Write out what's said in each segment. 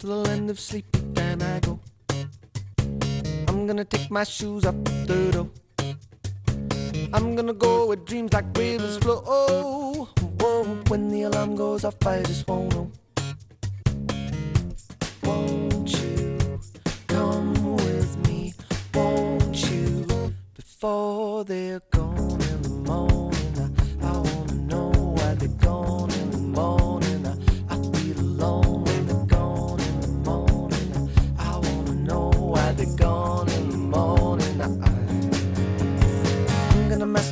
to the land of sleep, then I go. I'm gonna take my shoes off the door. I'm gonna go where dreams like rivers flow. Whoa, when the alarm goes off, I just won't know. Won't you come with me? Won't you? Before they're gone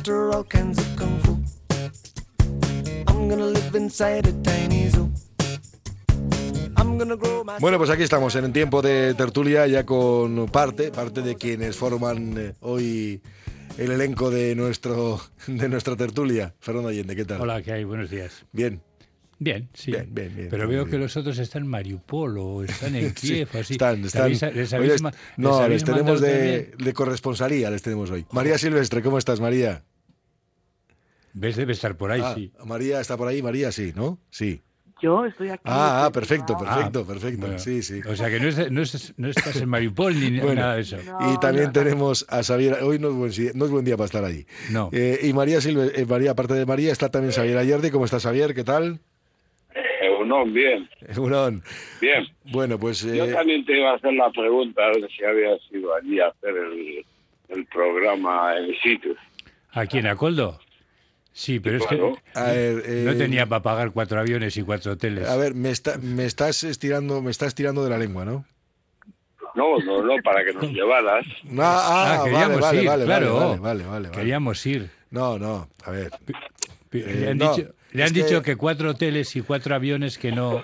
master all kinds of kung fu. I'm gonna live inside a tiny zoo. I'm gonna grow my Bueno, pues aquí estamos en el tiempo de tertulia ya con parte, parte de quienes forman eh, hoy el elenco de nuestro de nuestra tertulia. Fernando Allende, ¿qué tal? Hola, ¿qué hay? Buenos días. Bien. Bien, sí. Bien, bien, bien, Pero veo bien. que los otros están en Mariupol o están en Sí, Kiev, así. están, ¿Les están. habéis- les habéis les- no, tenemos de, de corresponsalía, les tenemos hoy. María Silvestre, ¿cómo estás, María? ¿Ves? Debe estar por ahí, Ah, sí. María está por ahí, María sí, ¿no? Sí. Yo estoy aquí. Ah, ah, perfecto, perfecto, Ah, perfecto. bueno. Sí, sí. O sea que no, es- no es- no estás en Mariupol ni Bueno. nada de eso. No, Y también no. tenemos a Xavier, hoy no es buen, no es buen día para estar allí. No. Eh, y María Silve, eh, María, aparte de María, está también Xavier Ayerdi. ¿Cómo estás, Xavier? ¿Qué tal? Egunon, bien, Unón. bien. Bueno, pues Yo eh, también te iba a hacer la pregunta, a ver si habías ido allí a hacer el, el programa en sitio. ¿Aquí en Acoldo? Sí, pero es que a ver, eh, no tenía para pagar cuatro aviones y cuatro hoteles. a ver, me, está, me estás estirando, me estás tirando de la lengua, ¿no? No, no, no, para que nos llevaras. Ah, ah, Ah, queríamos vale, ir, vale, claro. vale, vale, vale, vale. Queríamos ir. No, no, a ver. le han no, dicho, le es han que- dicho que cuatro hoteles y cuatro aviones que no,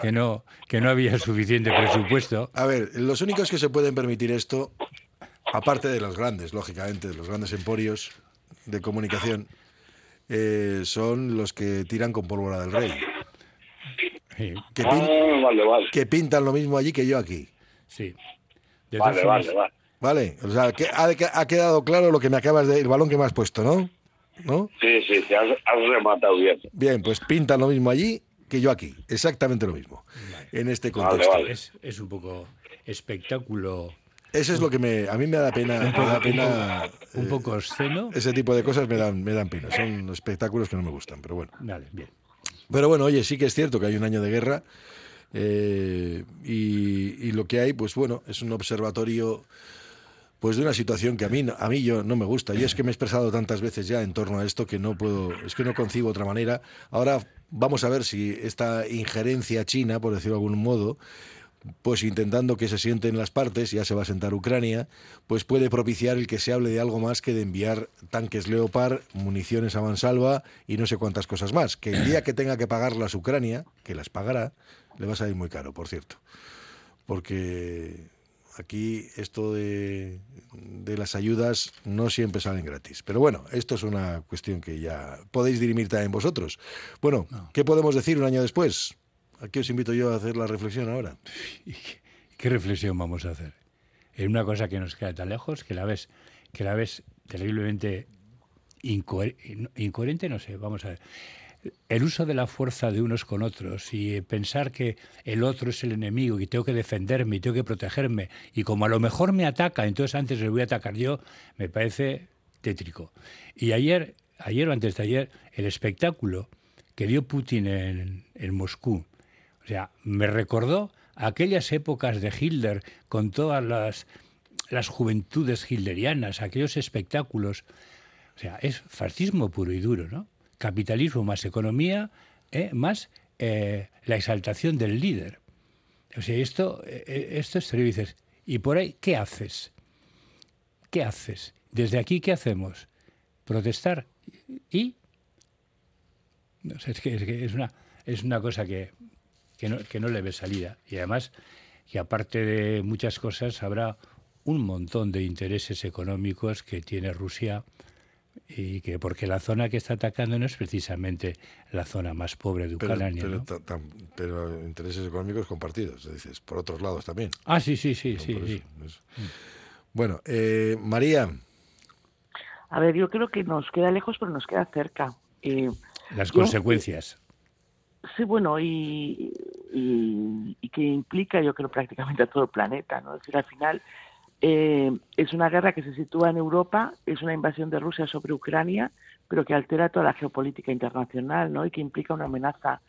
que no, que no había suficiente presupuesto. A ver, los únicos que se pueden permitir esto, aparte de los grandes, lógicamente, de los grandes emporios de comunicación, eh, son los que tiran con pólvora del rey. Sí, Que, Ah, pin- vale, vale. que pintan lo mismo allí que yo aquí. sí. De Vale, formas, vale, vale. ¿Vale? O sea, que ha, ha quedado claro lo que me acabas de. el balón que me has puesto, ¿no? ¿No? Sí, sí, sí, has, has rematado bien. Bien, pues pintan lo mismo allí que yo aquí. Exactamente lo mismo. En este Vale, contexto. vale. es, es un poco espectáculo, Eso es lo que me. A mí me da pena. Me da pena. un eh, poco obsceno. ese tipo de cosas me dan, me dan pena. Son espectáculos que no me gustan, pero bueno. Vale, bien. Pero bueno, oye, sí que es cierto que hay un año de guerra eh, y, y lo que hay, pues bueno, es un observatorio pues de una situación que a mí, a mí yo no me gusta. Y es que me he expresado tantas veces ya en torno a esto que no puedo, es que no concibo otra manera. Ahora vamos a ver si esta injerencia china, por decirlo de algún modo, pues intentando que se sienten las partes, ya se va a sentar Ucrania, pues puede propiciar el que se hable de algo más que de enviar tanques Leopard, municiones a mansalva y no sé cuántas cosas más. Que el día que tenga que pagarlas Ucrania, que las pagará, le va a salir muy caro, por cierto. Porque aquí esto de, de las ayudas no siempre salen gratis. Pero bueno, esto es una cuestión que ya podéis dirimir también vosotros. Bueno, ¿qué podemos decir un año después? Aquí os invito yo a hacer la reflexión ahora. ¿Y qué, qué reflexión vamos a hacer? En una cosa que nos queda tan lejos, que la ves, que la ves terriblemente incoher- incoherente, no sé, vamos a ver. El uso de la fuerza de unos con otros y eh, pensar que el otro es el enemigo y tengo que defenderme y tengo que protegerme y como a lo mejor me ataca, entonces antes le voy a atacar yo, me parece tétrico. Y ayer, ayer o antes de ayer, el espectáculo que dio Putin en Moscú, o sea, me recordó aquellas épocas de Hitler con todas las, las juventudes hilderianas, aquellos espectáculos. O sea, es fascismo puro y duro, ¿no? Capitalismo más economía, ¿eh? más eh, la exaltación del líder. O sea, esto, eh, esto es terrible. Dices, ¿y por ahí qué haces? ¿Qué haces? Desde aquí, ¿qué hacemos? Protestar. ¿Y? No sé, es, que es una, es una cosa que, que, no, que no le ve salida. Y además, que aparte de muchas cosas, habrá un montón de intereses económicos que tiene Rusia y que porque la zona que está atacando no es precisamente la zona más pobre de Ucrania. pero ¿no? ta- tam- pero intereses económicos compartidos, dices, por otros lados también. Ah, sí, sí, sí, sí, sí. eso, eso. Bueno, eh, María, A ver, yo creo que nos queda lejos, pero nos queda cerca. Eh, Las Yo- consecuencias. Sí, bueno, y, y, y que implica, yo creo, prácticamente a todo el planeta, ¿no? Es decir, al final eh, es una guerra que se sitúa en Europa, es una invasión de Rusia sobre Ucrania, pero que altera toda la geopolítica internacional, ¿no? Y que implica una amenaza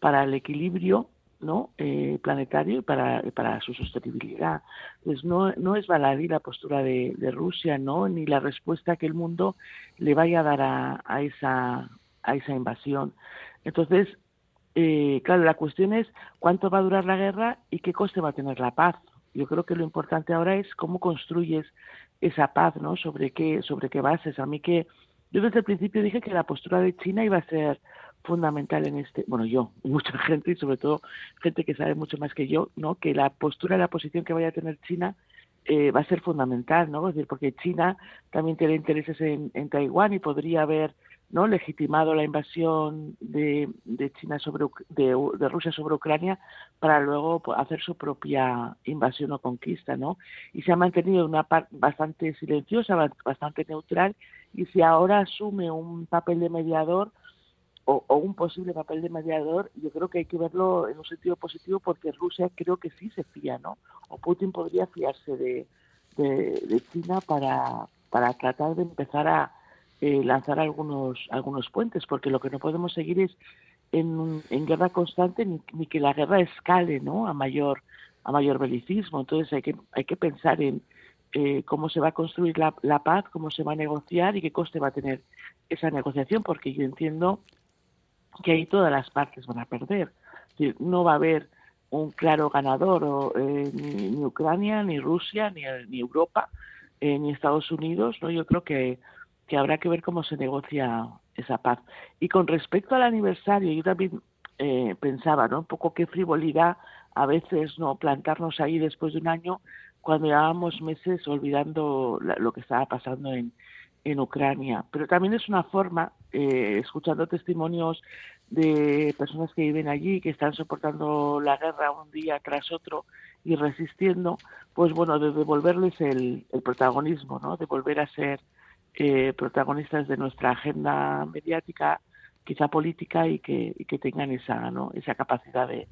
para el equilibrio ¿no? Eh, planetario y para, para su sostenibilidad. Pues no, no es baladí la postura de, de, Rusia, ¿no? ni la respuesta que el mundo le vaya a dar a, a esa, a esa invasión. Entonces, eh, claro, la cuestión es cuánto va a durar la guerra y qué coste va a tener la paz. Yo creo que lo importante ahora es cómo construyes esa paz, ¿no? Sobre qué, sobre qué bases. A mí que yo desde el principio dije que la postura de China iba a ser fundamental en este, bueno, yo, mucha gente y sobre todo gente que sabe mucho más que yo, ¿no? Que la postura, la posición que vaya a tener China eh, va a ser fundamental, ¿no? Es decir, porque China también tiene intereses en, en Taiwán y podría haber, ¿no? Legitimado la invasión de, de China sobre de, Rusia sobre Ucrania para luego hacer su propia invasión o conquista, ¿no? Y se ha mantenido una parte bastante silenciosa, bastante neutral y si ahora asume un papel de mediador o, un posible papel de mediador, yo creo que hay que verlo en un sentido positivo porque Rusia creo que sí se fía, ¿no? O Putin podría fiarse de, de, de China para, para tratar de empezar a eh, lanzar algunos algunos puentes, porque lo que no podemos seguir es en, en guerra constante ni, ni, que la guerra escale, ¿no? A mayor a mayor belicismo. Entonces hay que hay que pensar en eh, cómo se va a construir la, la paz, cómo se va a negociar y qué coste va a tener esa negociación, porque yo entiendo que ahí todas las partes van a perder. No va a haber un claro ganador, o, eh, ni, ni, Ucrania, ni Rusia, ni, ni Europa, eh, ni Estados Unidos. ¿no? Yo creo que, que habrá que ver cómo se negocia esa paz. Y con respecto al aniversario, yo también eh, pensaba, ¿no? Un poco qué frivolidad a veces no plantarnos ahí después de un año cuando llevábamos meses olvidando la, lo que estaba pasando en, en Ucrania. Pero también es una forma, eh, escuchando testimonios de personas que viven allí, que están soportando la guerra un día tras otro y resistiendo, pues bueno, de devolverles el, el protagonismo, ¿no? De volver a ser eh, protagonistas de nuestra agenda mediática, quizá política, y que, y que tengan esa, ¿no? esa capacidad de,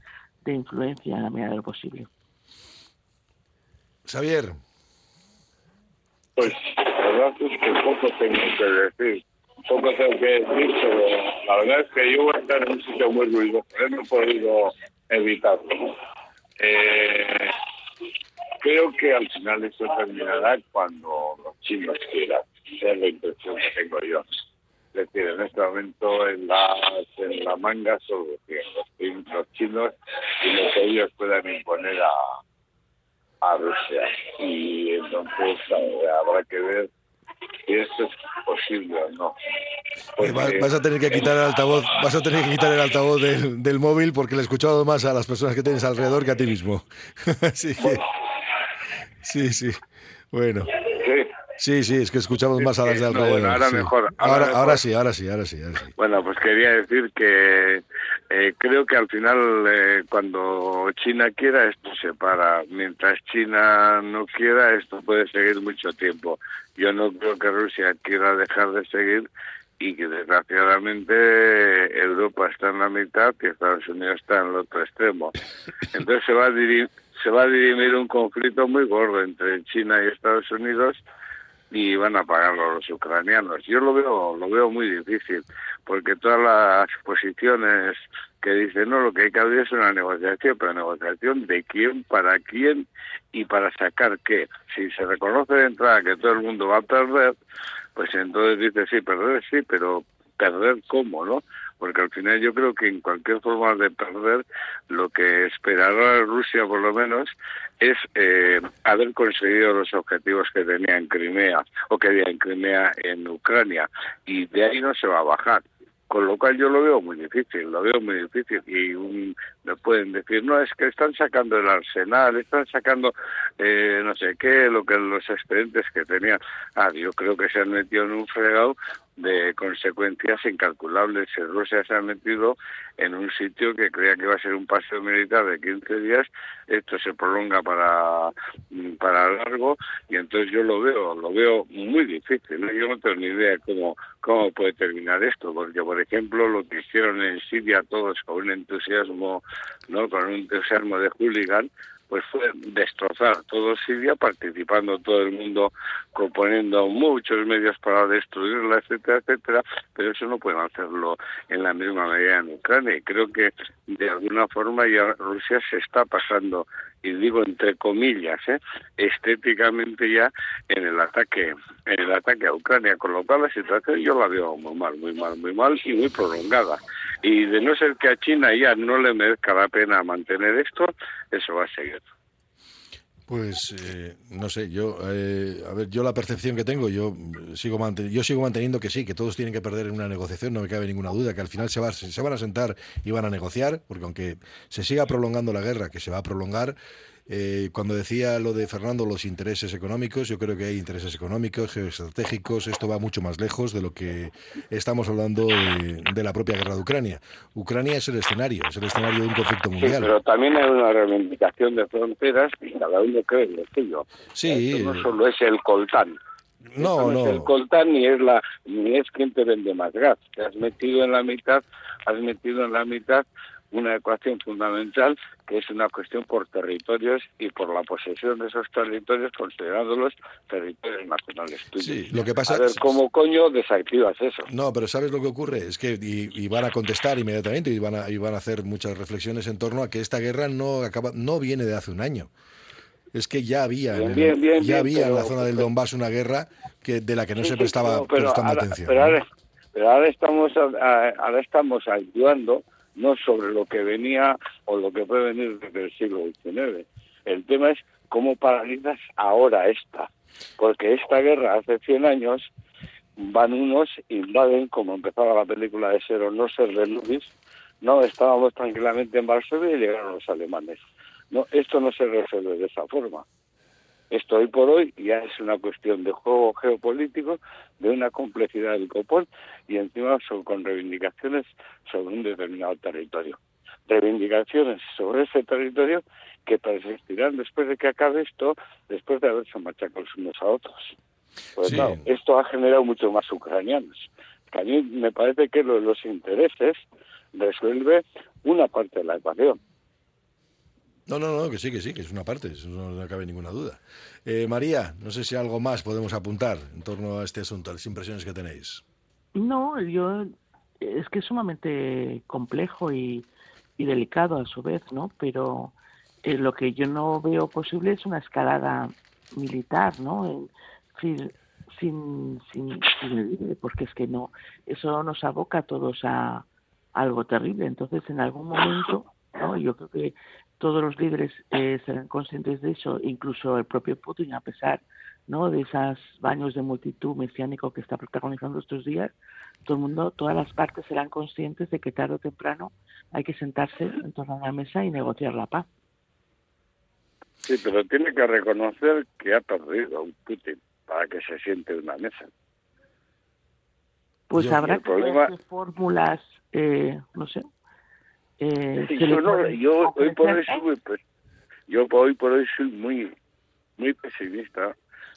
de influencia en la medida de lo posible. Xavier. Pues la verdad es que poco tengo que decir. Poco tengo que decir, pero la verdad es que yo voy a estar en un sitio muy ruidoso. No he podido evitarlo. Eh, creo que al final esto terminará cuando los chinos quieran. Esa es la impresión que tengo yo. Es decir, en este momento en, las, en la manga solo los, los chinos y lo que ellos puedan imponer a, a Rusia. Y entonces habrá que ver si esto es posible o no. Porque... Vas a tener que quitar el altavoz, vas a tener que quitar el altavoz del, del, móvil porque le he escuchado más a las personas que tienes alrededor que a ti mismo. Así que, sí, sí. Bueno. Sí. Sí, es que escuchamos más a las de alrededor. No, bueno, ahora, sí. mejor, ahora, ahora, ahora, mejor. sí, ahora sí, ahora sí, ahora sí. Bueno, pues quería decir que eh, creo que al final eh, cuando China quiera esto se para. Mientras China no quiera esto puede seguir mucho tiempo. Yo no creo que Rusia quiera dejar de seguir y que desgraciadamente Europa está en la mitad y Estados Unidos está en el otro extremo. Entonces se va a dirimir, se va a dirimir un conflicto muy gordo entre China y Estados Unidos y van a pagarlo los ucranianos. Yo lo veo, lo veo muy difícil, porque todas las posiciones que dicen, no, lo que hay que abrir es una negociación, pero negociación de quién, para quién y para sacar qué. Si se reconoce de entrada que todo el mundo va a perder, pues entonces dice, sí, perder sí, pero perder cómo, ¿no? Porque al final yo creo que en cualquier forma de perder, lo que esperará Rusia por lo menos es eh, haber conseguido los objetivos que tenía en Crimea o que había en Crimea en Ucrania y de ahí no se va a bajar. Con lo cual yo lo veo muy difícil, lo veo muy difícil. Y un, me pueden decir, no, es que están sacando el arsenal, están sacando eh, no sé qué, lo que los expedientes que tenían. Ah, yo creo que se han metido en un fregado de consecuencias incalculables. Rusia se ha metido en un sitio que creía que iba a ser un paseo militar de 15 días, esto se prolonga para, para largo y entonces yo lo veo, lo veo muy difícil. Yo no tengo ni idea cómo, cómo puede terminar esto, porque por ejemplo lo que hicieron en Siria todos con un entusiasmo, no con un entusiasmo de hooligan, pues fue destrozar todo Siria, participando todo el mundo, componiendo muchos medios para destruirla, etcétera, etcétera, pero eso no pueden hacerlo en la misma medida en Ucrania. Y creo que de alguna forma ya Rusia se está pasando, y digo entre comillas, ¿eh? estéticamente ya en el ataque, en el ataque a Ucrania, con lo cual la situación yo la veo muy mal, muy mal, muy mal y muy prolongada. Y de no ser que a China ya no le merezca la pena mantener esto, eso va a seguir. Pues eh, no sé, yo eh, a ver, yo la percepción que tengo, yo sigo yo sigo manteniendo que sí, que todos tienen que perder en una negociación, no me cabe ninguna duda, que al final se, va, se van a sentar y van a negociar, porque aunque se siga prolongando la guerra, que se va a prolongar, eh, cuando decía lo de Fernando, los intereses económicos, yo creo que hay intereses económicos, geoestratégicos, esto va mucho más lejos de lo que estamos hablando de, la propia guerra de Ucrania. Ucrania es el escenario, es el escenario de un conflicto mundial. pero también hay una reivindicación de fronteras y cada uno cree lo suyo. Sí. no solo es el coltán. No, no. es el coltán ni es la ni es quien te vende más gas. Te has metido en la mitad, has metido en la mitad una ecuación fundamental que es una cuestión por territorios y por la posesión de esos territorios considerándolos territorios nacionales Sí, lo que pasa a ver cómo coño desactivas eso. No, pero ¿sabes lo que ocurre? Es que y, van a contestar inmediatamente y van a, y van a hacer muchas reflexiones en torno a que esta guerra no acaba no viene de hace un año. Es que ya había, ya había en la zona del Donbass una guerra que de la que no se prestaba prestando atención. Pero, ahora, pero ahora estamos ahora estamos ayudando no sobre lo que venía o lo que puede venir desde el siglo XIX. El tema es cómo paralizas ahora esta, porque esta guerra hace 100 años van unos, invaden, como empezaba la película de Ser o no ser de Lubis, no, estábamos tranquilamente en Varsovia y llegaron los alemanes. No, esto no se resuelve de esa forma. Esto hoy por hoy ya es una cuestión de juego geopolítico, de una complejidad del copón y encima son con reivindicaciones sobre un determinado territorio. Reivindicaciones sobre ese territorio que persistirán después de que acabe esto, después de haberse machacado los unos a otros. Pues claro, esto ha generado mucho más ucranianos. a mí me parece que lo de los intereses resuelve una parte de la ecuación no, no, no, que sí, que sí, que es una parte, eso no cabe ninguna duda. Eh, María, no sé si algo más podemos apuntar en torno a este asunto, las impresiones que tenéis. No, yo es que es sumamente complejo y, delicado a su vez, ¿no? Pero eh, lo que yo no veo posible es una escalada militar, ¿no? sin, sin, sin, porque es que no, eso nos aboca a todos a algo terrible. Entonces, en algún momento, ¿no? Yo creo que todos los líderes eh, serán conscientes de eso, incluso el propio Putin, a pesar ¿no? de esos baños de multitud mesiánico que está protagonizando estos días, todo el mundo, todas las partes serán conscientes de que tarde o temprano hay que sentarse en torno a la mesa y negociar la paz. Sí, pero tiene que reconocer que ha perdido un Putin para que se siente en una mesa. Pues habrá que ver fórmulas, eh, no sé, eh, yo, hoy por hoy soy, pues, yo hoy por hoy soy muy, muy pesimista,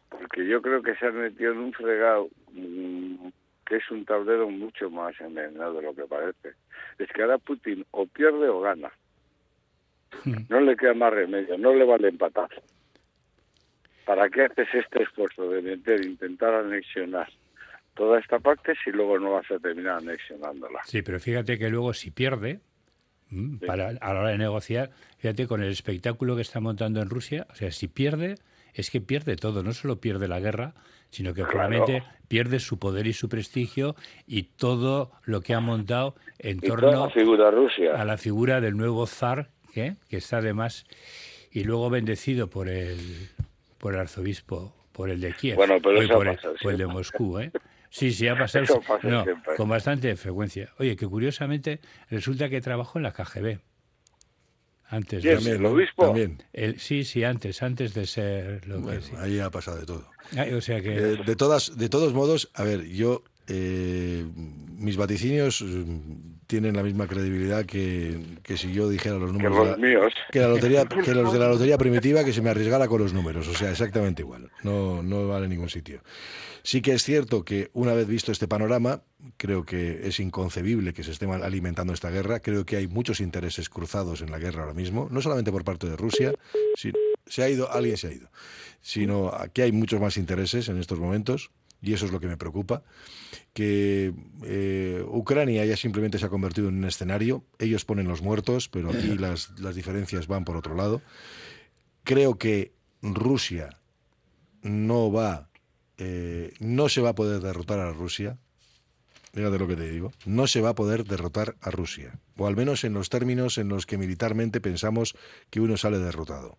porque yo creo que se han metido en un fregado mm, que es un tablero mucho más envenenado de lo que parece. Es que ahora Putin o pierde o gana. Hmm. No le queda más remedio, no le vale empatar. ¿Para qué haces este esfuerzo de meter, intentar anexionar toda esta parte si luego no vas a terminar anexionándola? Sí, pero fíjate que luego si pierde, Mm, para, a la hora de negociar, fíjate, con el espectáculo que está montando en Rusia, o sea, si pierde, es que pierde todo, no solo pierde la guerra, sino que probablemente pierde su poder y su prestigio y todo lo que ha montado en torno a la figura del nuevo zar, que está además, y luego bendecido por el, por el arzobispo, por el de Kiev, bueno, por, el, por, el, de Moscú, ¿eh? Sí, sí, ha pasado con bastante frecuencia. Oye, que curiosamente resulta que trabajó en la KGB. Antes de ser, el obispo? También. sí, sí, antes, antes de ser lo bueno, Ahí ha pasado de todo. o sea que... Eh, de, todas, de todos modos, a ver, yo eh, mis vaticinios mm, tienen la misma credibilidad que, que si yo dijera los Que números de los la- míos. que la lotería que los de la lotería primitiva que se me arriesgara con los números o sea exactamente igual no no vale en ningún sitio sí que es cierto que una vez visto este panorama creo que es inconcebible que se esté alimentando esta guerra creo que hay muchos intereses cruzados en la guerra ahora mismo no solamente por parte de Rusia se ha ido alguien se ha ido sino que hay muchos más intereses en estos momentos y eso es lo que me preocupa que eh, Ucrania ya simplemente se ha convertido en un escenario. Ellos ponen los muertos, pero aquí las, las diferencias van por otro lado. Creo que Rusia no va, eh, no se va a poder derrotar a Rusia. Fíjate lo que te digo. No se va a poder derrotar a Rusia. O al menos en los términos en los que militarmente pensamos que uno sale derrotado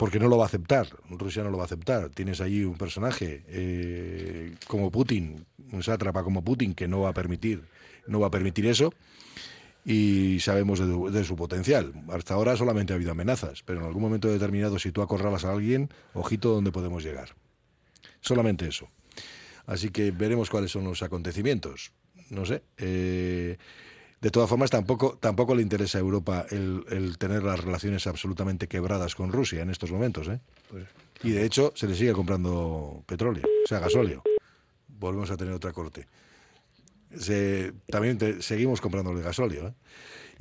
porque no lo va a aceptar. Rusia no lo va a aceptar. Tienes allí un personaje eh, como Putin, un sátrapa como Putin, que no va a permitir, no va a permitir eso. Y sabemos de, su- potencial. Hasta ahora solamente ha habido amenazas, pero en algún momento determinado, si tú acorralas a alguien, ojito donde podemos llegar. Solamente eso. Así que veremos cuáles son los acontecimientos. No sé. eh, de todas formas, tampoco, tampoco le interesa a Europa el, el tener las relaciones absolutamente quebradas con Rusia en estos momentos. ¿eh? Y de hecho, se le sigue comprando petróleo, o sea, gasóleo. Volvemos a tener otra corte. Se- también te- seguimos comprando el gasóleo. ¿eh?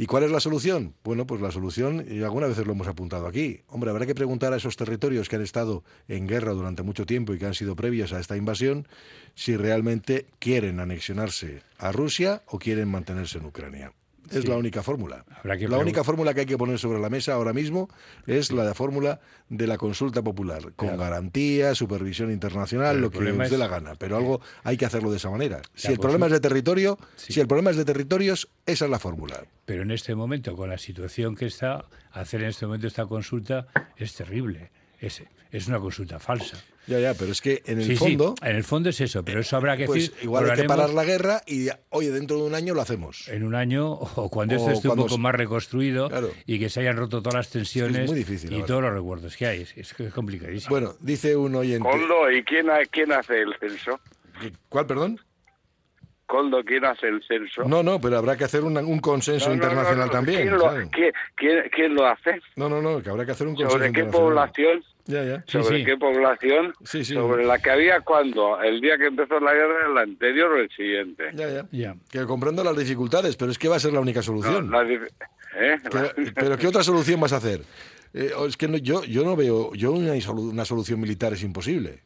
¿Y cuál es la solución? Bueno, pues la solución, y algunas veces lo hemos apuntado aquí. Hombre, habrá que preguntar a esos territorios que han estado en guerra durante mucho tiempo y que han sido previos a esta invasión si realmente quieren anexionarse a Rusia o quieren mantenerse en Ucrania. Es Sí. la única fórmula. La única fórmula que hay que poner sobre la mesa ahora mismo es la de fórmula de la consulta popular, con Claro. garantía, supervisión internacional, Pero lo que os dé la gana. Pero algo hay que hacerlo de esa manera. Si el problema es de territorio, si el problema es de territorios, esa es la fórmula. Pero en este momento, con la situación que está, hacer en este momento esta consulta es terrible. Es, es una consulta falsa. Ya, ya, pero es que en el Sí, sí, fondo, en el fondo es eso, pero eso habrá que pues decir. igual hay que parar la guerra y, oye, dentro de un año lo hacemos. En un año o cuando O esto esté cuando un poco se- más reconstruido Claro. y que se hayan roto todas las tensiones muy difícil y ahora. todos los recuerdos que hay. Es, complicadísimo. Bueno, dice un oyente... Coldo, ¿y quién, ha- quién hace el censo? ¿Cuál, perdón? Coldo, ¿quién hace el censo? No, no, pero habrá que hacer una- un consenso No, no, no, internacional no, también. ¿Quién lo, ¿sabes? quién- quién- quién lo hace? No, no, no, que habrá que hacer un consenso ¿Sobre qué población? Ya, ya. Sí, ¿Sobre sí. qué población? Sí, sí. ¿Sobre la que había cuando? ¿El día que empezó la guerra, el anterior o el siguiente? Ya, ya. Ya. Que comprendo las dificultades, pero es que va a ser la única No, solución. la dif- ¿eh? Que- pero ¿qué otra solución vas a hacer? Eh, es que no- yo, yo no veo, yo una, solu- una solución militar es imposible.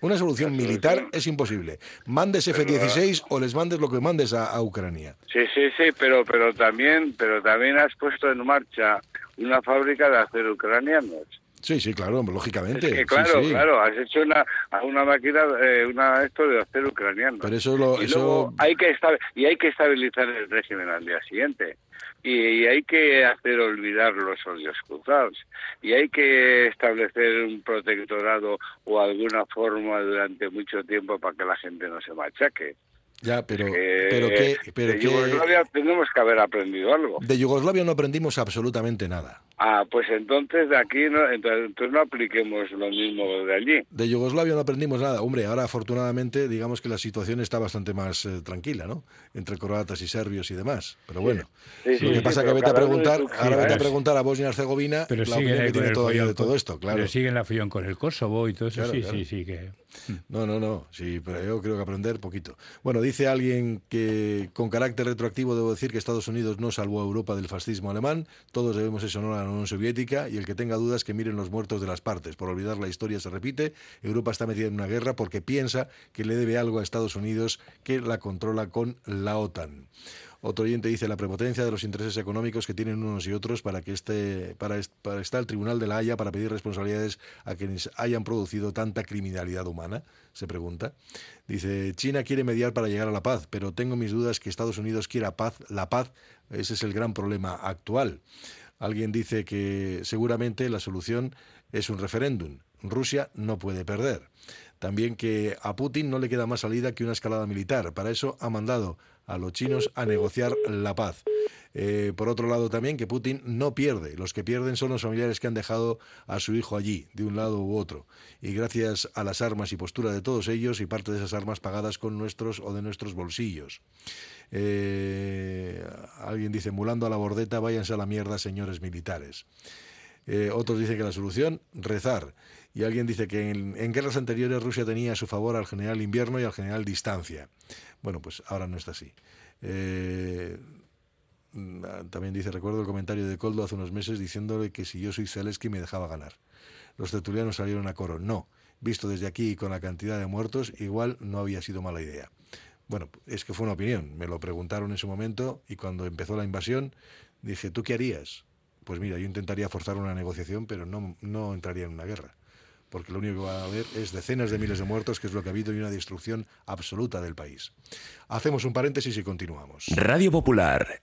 Una solución militar es imposible. Mandes F-16 o les mandes lo que mandes a, a Ucrania. Sí, sí, sí, pero pero también pero también has puesto en marcha una fábrica de acero ucranianos. Sí, sí, claro, lógicamente. Es que claro, sí. claro, has hecho una una máquina eh, una esto de acero ucraniano. Pero eso lo, y eso luego hay que y hay que estabilizar el régimen al día siguiente y, y hay que hacer olvidar los odios cruzados y hay que establecer un protectorado o alguna forma durante mucho tiempo para que la gente no se machaque. ya, pero, Eh, pero qué, pero de Yugoslavia tenemos que haber aprendido algo. de Yugoslavia no aprendimos absolutamente nada. Ah, pues entonces de aquí no, entonces, entonces no apliquemos lo mismo de allí. De Yugoslavia no aprendimos nada. Hombre, ahora afortunadamente digamos que la situación está bastante más eh, tranquila, ¿no? Entre croatas y serbios y demás. Pero bueno, Sí, sí, lo que sí, pasa es que vete a preguntar, ahora vete a preguntar a Bosnia y Herzegovina Pero la siguen opinión que tiene todavía de todo esto, claro. Pero siguen la follón con el Kosovo y todo eso, Claro, sí, claro. sí, sí, que... No, no, no, sí, pero yo creo que aprender poquito. Bueno, dice alguien que con carácter retroactivo debo decir que Estados Unidos no salvó a Europa del fascismo alemán, todos debemos eso honor a Unión Soviética y el que tenga dudas que miren los muertos de las partes. Por olvidar la historia se repite, Europa está metida en una guerra porque piensa que le debe algo a Estados Unidos que la controla con la OTAN. Otro oyente dice la prepotencia de los intereses económicos que tienen unos y otros para que este, para, para estar el Tribunal de la Haya para pedir responsabilidades a quienes hayan producido tanta criminalidad humana, se pregunta. Dice, China quiere mediar para llegar a la paz, pero tengo mis dudas que Estados Unidos quiera paz, la paz, ese es el gran problema actual. Alguien dice que seguramente la solución es un referéndum. Rusia no puede perder. También que a Putin no le queda más salida que una escalada militar. Para eso ha mandado a los chinos a negociar la paz. Eh, por otro lado también que Putin no pierde, los que pierden son los familiares que han dejado a su hijo allí, de un lado u otro, y gracias a las armas y postura de todos ellos y parte de esas armas pagadas con nuestros o de nuestros bolsillos. Eh, alguien dice, mulando a la bordeta, váyanse a la mierda, señores militares. Eh, otros dicen que la solución, rezar. Y alguien dice que en, guerras anteriores Rusia tenía a su favor al general invierno y al general distancia. Bueno, pues ahora no está así. También dice, recuerdo el comentario de Coldo hace unos meses diciéndole que si yo soy Zelensky me dejaba ganar. Los tertulianos salieron a coro. No, visto desde aquí con la cantidad de muertos, igual no había sido mala idea. Bueno, es que fue una opinión. Me lo preguntaron en su momento y cuando empezó la invasión dije, ¿tú qué harías? Pues mira, yo intentaría forzar una negociación, pero no, no entraría en una guerra. Porque lo único que va a haber es decenas de miles de muertos, que es lo que ha habido, y una destrucción absoluta del país. Hacemos un paréntesis y continuamos. Radio Popular,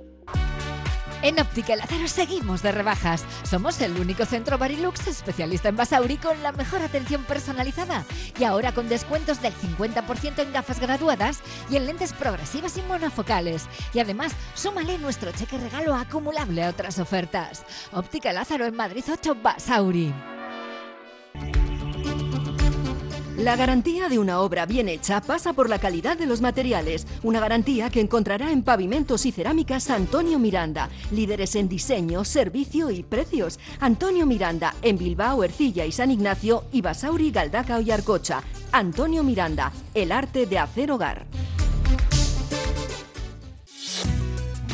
En Óptica Lázaro seguimos de rebajas. Somos el único centro Barilux especialista en Basauri con la mejor atención personalizada. Y ahora con descuentos del 50% en gafas graduadas y en lentes progresivas y monofocales. Y además, súmale nuestro cheque regalo acumulable a otras ofertas. Óptica Lázaro en Madrid 8 Basauri. La garantía de una obra bien hecha pasa por la calidad de los materiales, una garantía que encontrará en Pavimentos y Cerámicas Antonio Miranda, líderes en diseño, servicio y precios. Antonio Miranda, en Bilbao, Ercilla y San Ignacio, y Basauri, Galdaca y Arcocha. Antonio Miranda, el arte de hacer hogar.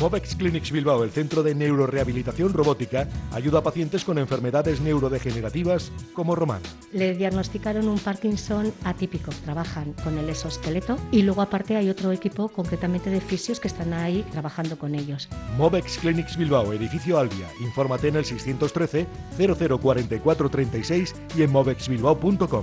Movex Clinics Bilbao, el centro de neurorehabilitación robótica, ayuda a pacientes con enfermedades neurodegenerativas como Román. Le diagnosticaron un Parkinson atípico, trabajan con el exoesqueleto y luego aparte hay otro equipo concretamente de fisios que están ahí trabajando con ellos. Movex Clinics Bilbao, edificio Albia. Infórmate en el 613 004436 y en movexbilbao.com.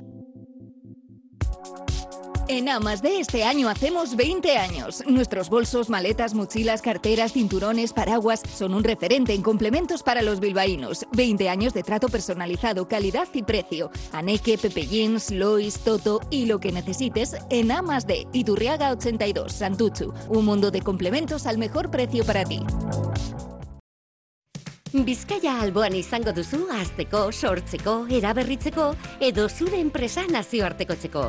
En Amas de este año hacemos 20 años. Nuestros bolsos, maletas, mochilas, carteras, cinturones, paraguas son un referente en complementos para los bilbaínos. 20 años de trato personalizado, calidad y precio. Aneke, Pepe Jeans, Lois, Toto y lo que necesites en Amas de Iturriaga 82, Santuchu. Un mundo de complementos al mejor precio para ti. Bizkaia alboan izango duzu azteko, sortzeko, eraberritzeko edo zure enpresa nazioartekotzeko.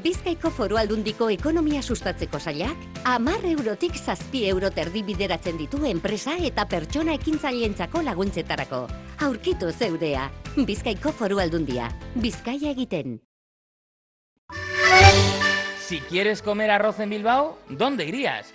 Bizkaiko foru aldundiko ekonomia sustatzeko zailak, amar eurotik zazpi euro terdi bideratzen ditu enpresa eta pertsona ekintzaileentzako laguntzetarako. Aurkitu zeurea, Bizkaiko foru aldundia, Bizkaia egiten. Si quieres comer arroz en Bilbao, ¿dónde irías?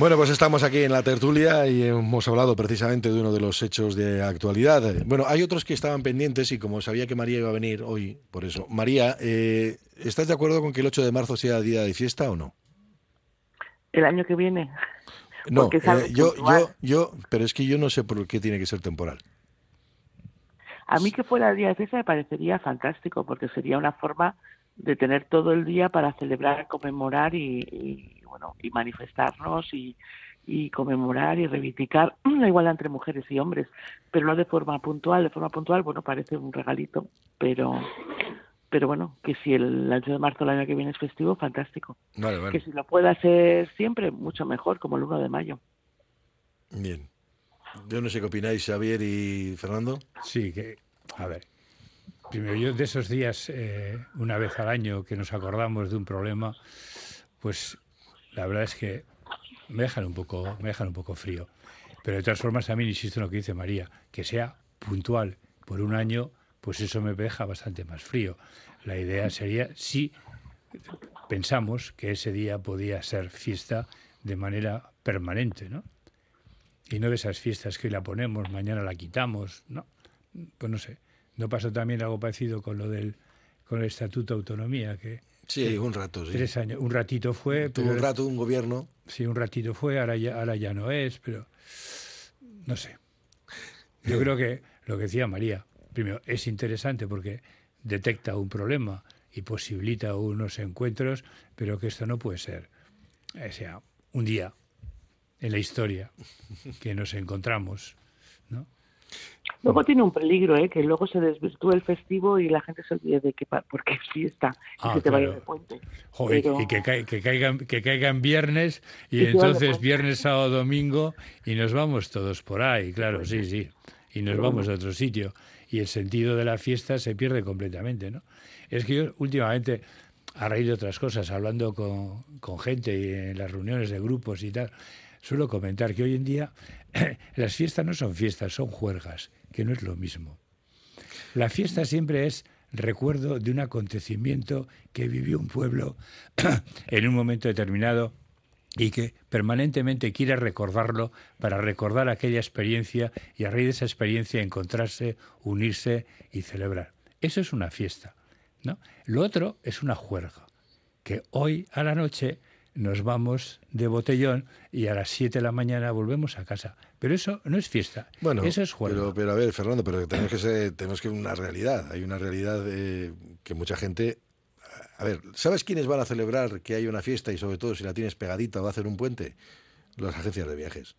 Bueno, pues estamos aquí en la tertulia y hemos hablado precisamente de uno de los hechos de actualidad. Bueno, hay otros que estaban pendientes y como sabía que María iba a venir hoy, por eso. María, eh, ¿estás de acuerdo con que el 8 de marzo sea día de fiesta o no? El año que viene. No, eh, yo, yo, yo, pero es que yo no sé por qué tiene que ser temporal. A mí que fuera día de fiesta me parecería fantástico porque sería una forma de tener todo el día para celebrar, conmemorar y, y, bueno y manifestarnos y, y conmemorar y reivindicar la igualdad entre mujeres y hombres, pero no de forma puntual. De forma puntual, bueno, parece un regalito, pero pero bueno, que si el 8 de marzo el año que viene es festivo, fantástico. Vale, vale. Que si lo puede hacer siempre, mucho mejor, como el 1 de mayo. Bien. Yo no sé qué opináis, Xavier y Fernando. Sí, que, a ver, primero yo de esos días, eh, una vez al año que nos acordamos de un problema, pues la verdad es que me dejan un poco, me dejan un poco frío. Pero de todas formas también insisto en lo que dice María, que sea puntual por un año, pues eso me deja bastante más frío. La idea sería si pensamos que ese día podía ser fiesta de manera permanente, ¿no? Y no de esas fiestas que hoy la ponemos, mañana la quitamos, ¿no? Pues no sé. ¿No pasó también algo parecido con lo del con el Estatuto de Autonomía? Que, Sí, un rato, sí. Tres años. Un ratito fue. Tuvo un rato un gobierno. Sí, un ratito fue, ahora ya, ahora ya no es, pero no sé. Yo creo que lo que decía María, primero, es interesante porque detecta un problema y posibilita unos encuentros, pero que esto no puede ser. O sea, un día en la historia que nos encontramos. Luego tiene un peligro, ¿eh? que luego se desvirtúe el festivo y la gente se olvide de que porque es fiesta y Ah, se te vaya de puente. Joder, Pero- y que, que caigan, que caigan viernes y, Y entonces viernes, sábado, domingo y nos vamos todos por ahí, claro, sí, sí. Y nos vamos a otro sitio. Y el sentido de la fiesta se pierde completamente, ¿no? Es que yo últimamente, a raíz de otras cosas, hablando con, con gente y en las reuniones de grupos y tal, suelo comentar que hoy en día las fiestas no son fiestas, son juergas, que no es lo mismo. La fiesta siempre es recuerdo de un acontecimiento que vivió un pueblo en un momento determinado y que permanentemente quiere recordarlo para recordar aquella experiencia y a raíz de esa experiencia encontrarse, unirse y celebrar. Eso es una fiesta. ¿no? Lo otro es una juerga, que hoy a la noche nos vamos de botellón y a las 7 de la mañana volvemos a casa. Pero eso no es fiesta, Bueno, eso es juerga. Pero, pero a ver, Fernando, pero tenemos que ser, tenemos que una realidad. Hay una realidad eh, que mucha gente. A ver, ¿sabes quiénes van a celebrar que hay una fiesta y sobre todo si la tienes pegadita va a hacer un puente? Las agencias de viajes.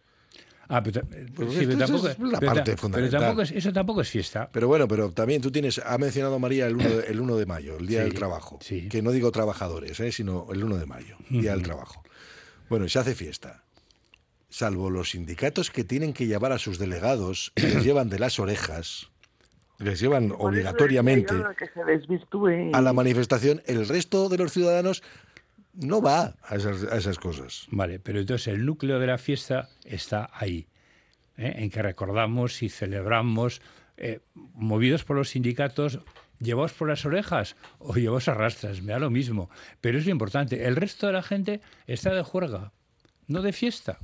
Ah, pero, ta- Pues sí, pero tampoco, es la pero parte pero fundamental. tampoco es- eso tampoco es fiesta. Pero bueno, pero también tú tienes, ha mencionado María el 1 de, el 1 de mayo, el Día Sí, del Trabajo. Que no digo trabajadores, ¿eh? sino el 1 de mayo, Día del. Trabajo. Bueno, y se hace fiesta. Salvo los sindicatos que tienen que llevar a sus delegados y les llevan de las orejas, les llevan obligatoriamente que a la manifestación, el resto de los ciudadanos no va a esas, a esas cosas. Vale, pero entonces el núcleo de la fiesta está ahí, ¿eh? en que recordamos y celebramos, eh, movidos por los sindicatos, llevados por las orejas o llevados a rastras, me da lo mismo. Pero es lo importante, el resto de la gente está de juerga, no de fiesta.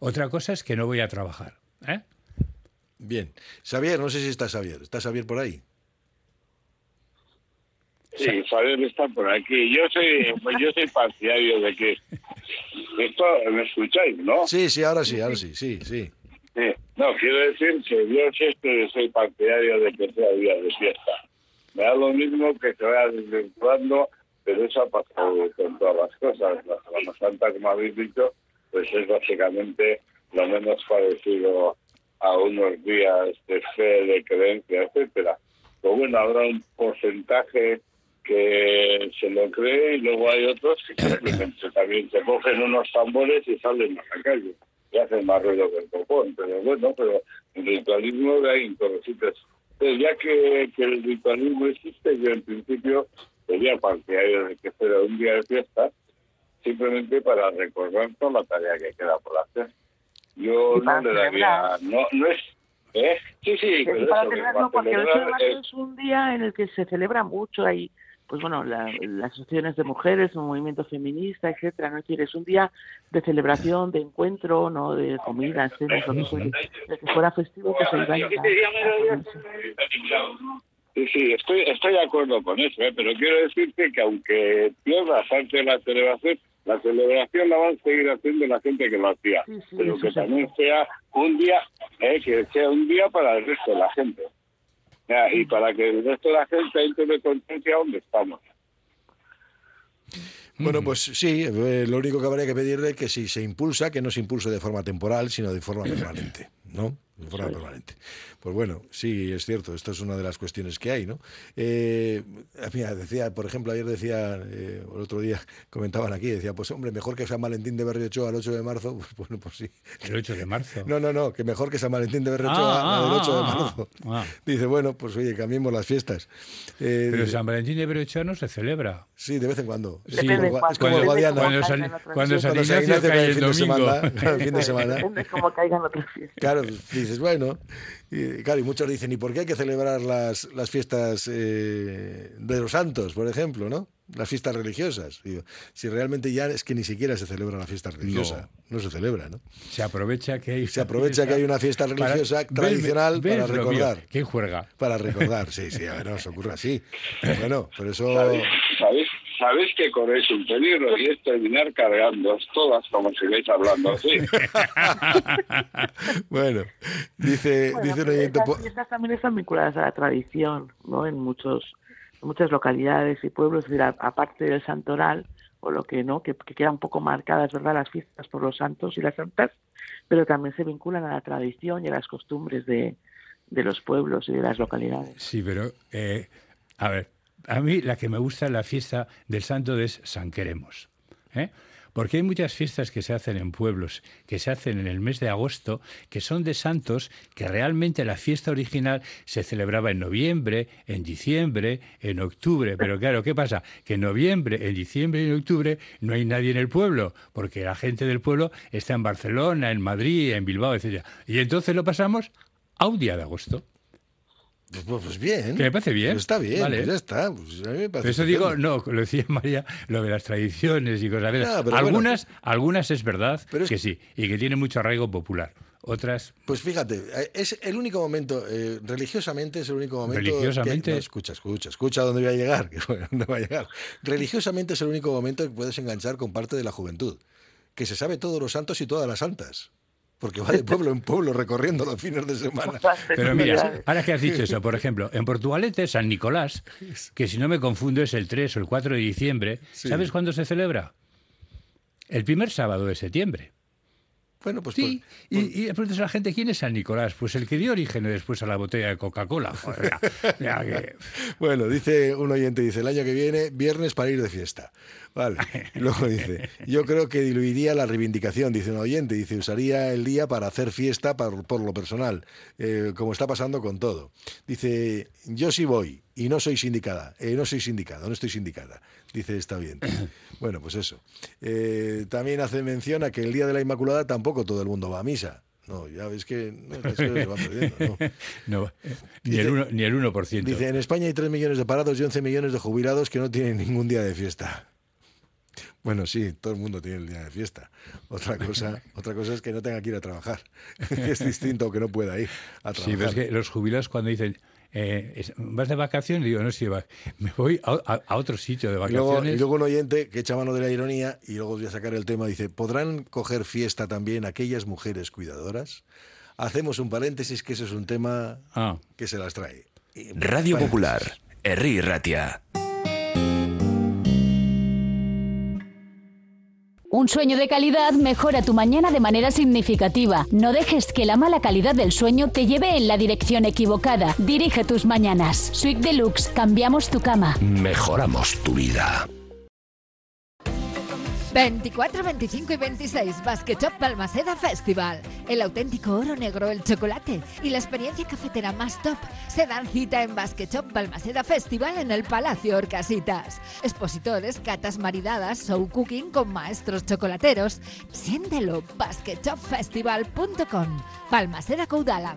Otra cosa es que no voy a trabajar. ¿eh? Bien. Xavier, no sé si está Xavier. ¿Está Xavier por ahí? Sí, Fabián está por aquí. Yo soy, pues yo soy partidario de que esto me escucháis, ¿no? Sí, sí, ahora sí, ahora sí, sí, sí. Sí. No, quiero decir que yo siempre soy partidario de que sea día de fiesta. Me da lo mismo que se vaya desvirtuando, pero eso ha pasado con todas las cosas. La Semana Santa, como habéis dicho, pues es básicamente lo menos parecido a unos días de fe, de creencia, etcétera. Pero bueno, habrá un porcentaje que se lo cree y luego hay otros que también se cogen unos tambores y salen a la calle y hacen más ruido que el copón. Pero bueno, pero el ritualismo hay en todos los sitios. Pero ya que, que el ritualismo existe, yo en principio sería partidario de que fuera un día de fiesta, simplemente para recordar toda la tarea que queda por hacer. Yo no le daría, no, no es, ¿eh? Sí, sí, pero para eso, que celebrar, porque el 8 de celebrar marzo es- es un día en el que se celebra mucho. Hay, pues bueno, la- las asociaciones de mujeres, un movimiento feminista, etcétera. ¿no? Es un día de celebración, de encuentro, no de comida, cenas, fuere. De que fuera festivo, que se iba a. Sí, sí, estoy, estoy de acuerdo con eso, ¿eh? pero quiero decirte que aunque pierdas de la celebración, la celebración la van a seguir haciendo la gente que lo hacía, pero que también sea un día, ¿eh? que sea un día para el resto de la gente. Ah, y para que el resto de la gente entre de conciencia dónde estamos. Bueno, mm. pues sí, eh, lo único que habría que pedirle es que si se impulsa, que no se impulse de forma temporal, sino de forma permanente, ¿no? De forma permanente. Pues bueno, sí, es cierto, esto es una de las cuestiones que hay, ¿no? Eh, mira, decía, por ejemplo, ayer decía, eh, el otro día comentaban aquí, decía, pues hombre, mejor que San Valentín de Berriochoa el 8 de marzo, pues bueno, pues sí. El 8 de marzo. No, no, no, que mejor que San Valentín de Berriochoa Ah, la del ah, 8 de ah, marzo. ah. Dice, bueno, pues oye, cambiemos las fiestas. Eh, Pero San Valentín de Berrochoa no se celebra. Sí, de vez en cuando. Sí, Es como el gua- es como el cuando, Guadiana. cuando San, cuando San Cuando San Ignacio Ignacio cae cae el el fin de domingo. semana, claro, el fin de semana. Depende cómo caigan otras fiestas. Claro, dices, bueno, y, claro, y muchos dicen, ¿y por qué hay que celebrar las, las fiestas eh, de los santos, por ejemplo, no? Las fiestas religiosas. Digo, si realmente ya es que ni siquiera se celebra la fiesta religiosa, no, se celebra, ¿no? Se aprovecha que hay Se aprovecha que hay una fiesta religiosa tradicional ¿Ves para recordar. ¿Qué juerga? Para recordar, sí, sí, a ver, no se ocurre así. Bueno, por eso... ¿Sabéis, sabéis, sabéis que corréis un peligro y es terminar cargando todas como sigáis hablando así. Bueno, dice, Bueno, dice un oyente... esas también están vinculadas a la tradición, ¿no? En muchos, en muchas localidades y pueblos, es decir, a- aparte del santoral, o lo que no, que, que quedan un poco marcadas, ¿verdad?, las fiestas por los santos y las santas, pero también se vinculan a la tradición y a las costumbres de, de los pueblos y de las localidades. Sí, pero, eh, a ver, a mí la que me gusta la fiesta del santo es San Queremos. ¿eh? Porque hay muchas fiestas que se hacen en pueblos, que se hacen en el mes de agosto, que son de santos, que realmente la fiesta original se celebraba en noviembre, en diciembre, en octubre. Pero claro, ¿qué pasa? Que en noviembre, en diciembre y en octubre no hay nadie en el pueblo, porque la gente del pueblo está en Barcelona, en Madrid, en Bilbao, etc. Y entonces lo pasamos a un día de agosto. Pues, bien. Que me parece bien. Pues está bien, Vale. pues ya está. Pues a mí me parece eso digo, no, lo decía María, lo de las tradiciones y cosas. esas. No, algunas, algunas es verdad Pero es- que sí, y que tienen mucho arraigo popular. Otras, Pues fíjate, es el único momento, eh, religiosamente es el único momento. Religiosamente- que- no, escucha, escucha, escucha dónde voy a llegar. bueno, dónde voy a llegar. Religiosamente es el único momento que puedes enganchar con parte de la juventud, que se sabe todos los santos y todas las santas. Porque va de pueblo en pueblo recorriendo los fines de semana. Pero mira, ahora que has dicho eso, por ejemplo, en Portugalete, San Nicolás, que si no me confundo es el 3 o el 4 de diciembre, Sí. ¿sabes cuándo se celebra? El primer sábado de septiembre. Bueno, pues Sí, y, y preguntas a la gente, ¿quién es San Nicolás? Pues el que dio origen después a la botella de Coca-Cola. Que- Bueno, dice un oyente, dice, el año que viene, viernes para ir de fiesta. Vale. Luego dice, yo creo que diluiría la reivindicación, dice un oyente, dice, usaría el día para hacer fiesta por, por lo personal, eh, como está pasando con todo. Dice, yo sí voy y no soy sindicada, eh, no soy sindicada, no estoy sindicada, dice esta oyente. Bueno, pues eso. Eh, también hace mención a que el día de la Inmaculada tampoco todo el mundo va a misa. No, ya ves que, no, se va perdiendo, ¿no? No, ni, el uno, ni el 1%. Dice, en España hay 3 millones de parados y 11 millones de jubilados que no tienen ningún día de fiesta. Bueno, sí, todo el mundo tiene el día de fiesta. Otra cosa, otra cosa es que no tenga que ir a trabajar. es distinto que no pueda ir a trabajar. Sí, pero es que los jubilados cuando dicen, eh, ¿vas de vacaciones? Digo, no, sí, va- me voy a, a- a otro sitio de Y luego, vacaciones. y luego un oyente que echa mano de la ironía y luego voy a sacar el tema, dice, ¿podrán coger fiesta también aquellas mujeres cuidadoras? Hacemos un paréntesis que ese es un tema Ah. que se las trae. Y- Radio paréntesis. Popular, Herri Ratia. Un sueño de calidad mejora tu mañana de manera significativa. No dejes que la mala calidad del sueño te lleve en la dirección equivocada. Dirige tus mañanas. Suite Deluxe, cambiamos tu cama. Mejoramos tu vida. 24, 25 y 26 Basket Shop Festival. El auténtico oro negro, el chocolate y la experiencia cafetera más top se dan cita en Basket Shop Festival en el Palacio Orcasitas. Expositores, catas maridadas, show cooking con maestros chocolateros. Siéntelo, basketshopfestival.com. Balmaseda Caudala.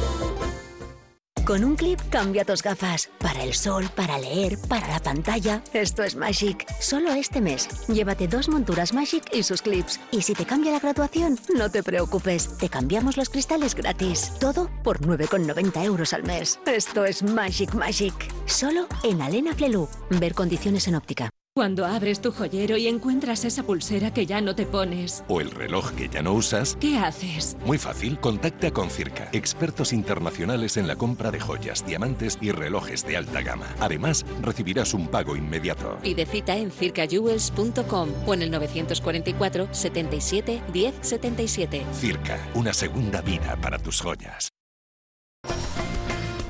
Con un clip cambia tus gafas. Para el sol, para leer, para la pantalla. Esto es Magic. Solo este mes. Llévate dos monturas Magic y sus clips. Y si te cambia la graduación, no te preocupes. Te cambiamos los cristales gratis. Todo por 9,90 euros al mes. Esto es Magic Magic. Solo en Alena Flelu. Ver condiciones en óptica. Cuando abres tu joyero y encuentras esa pulsera que ya no te pones, ¿O el reloj que ya no usas? ¿qué haces? Muy fácil, contacta con Circa, expertos internacionales en la compra de joyas, diamantes y relojes de alta gama. Además, recibirás un pago inmediato. Pide cita en circajewels.com o en el 944 77 10 77. Circa, una segunda vida para tus joyas.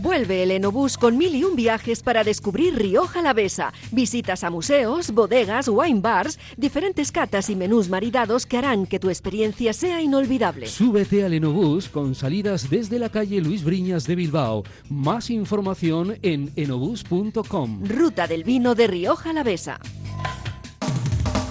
Vuelve el Enobús con mil y un viajes para descubrir Rioja Alavesa. Visitas a museos, bodegas, wine bars, diferentes catas y menús maridados que harán que tu experiencia sea inolvidable. Súbete al Enobús con salidas desde la calle Luis Briñas de Bilbao. Más información en enobús.com. Ruta del vino de Rioja Alavesa.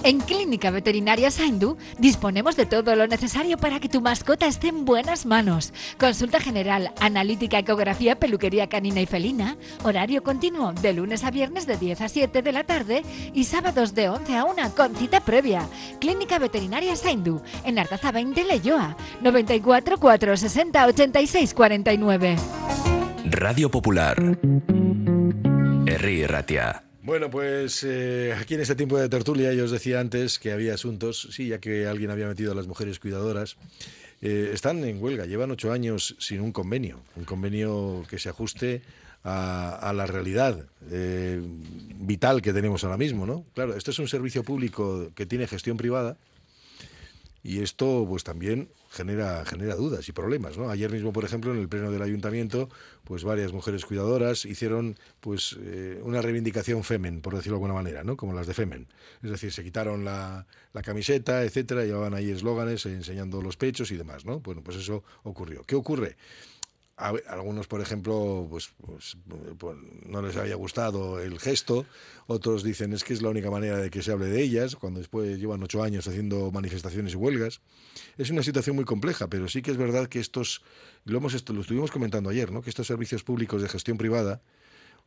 En Clínica Veterinaria Saindu disponemos de todo lo necesario para que tu mascota esté en buenas manos. Consulta general, analítica, ecografía, peluquería canina y felina, horario continuo de lunes a viernes de 10 a 7 de la tarde y sábados de 11 a 1 con cita previa. Clínica Veterinaria Saindu, en Artaza 20 Leyoa, 94 460 86 49. Radio Popular. Herri Ratia. Bueno, pues eh, aquí en este tiempo de tertulia yo os decía antes que había asuntos, sí, ya que alguien había metido a las mujeres cuidadoras. eh, están en huelga, llevan ocho años sin un convenio, un convenio que se ajuste a, a la realidad eh, vital que tenemos ahora mismo, ¿no? Claro, esto es un servicio público que tiene gestión privada y esto pues también genera, genera dudas y problemas, ¿no? Ayer mismo, por ejemplo, en el pleno del ayuntamiento, pues varias mujeres cuidadoras hicieron pues eh, una reivindicación femen, por decirlo de alguna manera, ¿no? Como las de femen. Es decir, se quitaron la, la camiseta, etcétera, llevaban ahí eslóganes eh, enseñando los pechos y demás, ¿no? Bueno, pues eso ocurrió. ¿Qué ocurre? Algunos, por ejemplo, pues, pues, pues, no les había gustado el gesto, otros dicen es que es la única manera de que se hable de ellas, cuando después llevan ocho años haciendo manifestaciones y huelgas. Es una situación muy compleja, pero sí que es verdad que estos, lo, hemos, lo estuvimos comentando ayer, ¿no? que estos servicios públicos de gestión privada,